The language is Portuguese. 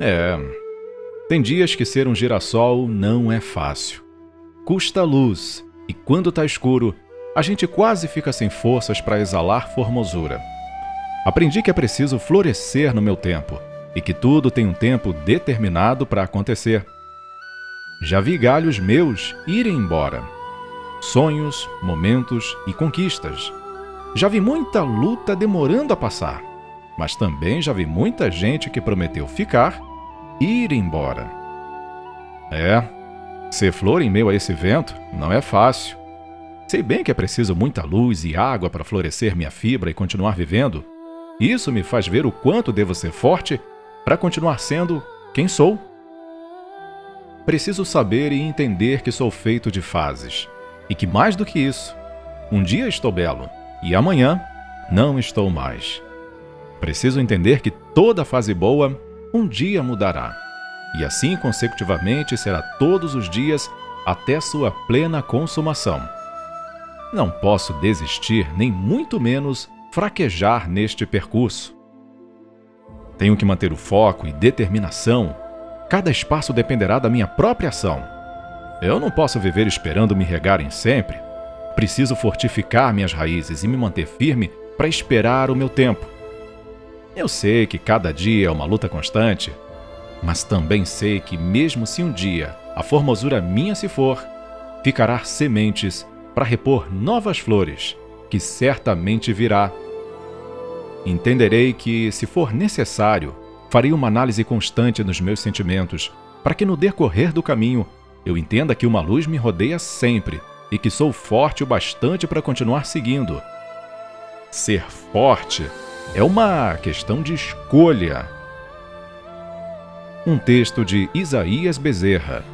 É. Tem dias que ser um girassol não é fácil. Custa luz, e quando tá escuro, a gente quase fica sem forças para exalar formosura. Aprendi que é preciso florescer no meu tempo e que tudo tem um tempo determinado para acontecer. Já vi galhos meus irem embora. Sonhos, momentos e conquistas. Já vi muita luta demorando a passar, mas também já vi muita gente que prometeu ficar e ir embora. É, ser flor em meio a esse vento não é fácil. Sei bem que é preciso muita luz e água para florescer minha fibra e continuar vivendo. Isso me faz ver o quanto devo ser forte para continuar sendo quem sou. Preciso saber e entender que sou feito de fases e que mais do que isso, um dia estou belo e amanhã não estou mais. Preciso entender que toda fase boa um dia mudará, e assim consecutivamente será todos os dias até sua plena consumação. Não posso desistir, nem muito menos fraquejar neste percurso. Tenho que manter o foco e determinação. Cada espaço dependerá da minha própria ação. Eu não posso viver esperando me regarem sempre. Preciso fortificar minhas raízes e me manter firme para esperar o meu tempo. Eu sei que cada dia é uma luta constante, mas também sei que, mesmo se um dia a formosura minha se for, ficará sementes para repor novas flores, que certamente virá. Entenderei que, se for necessário, farei uma análise constante dos meus sentimentos, para que no decorrer do caminho eu entenda que uma luz me rodeia sempre e que sou forte o bastante para continuar seguindo. Ser forte é uma questão de escolha. Um texto de Isaías Bezerra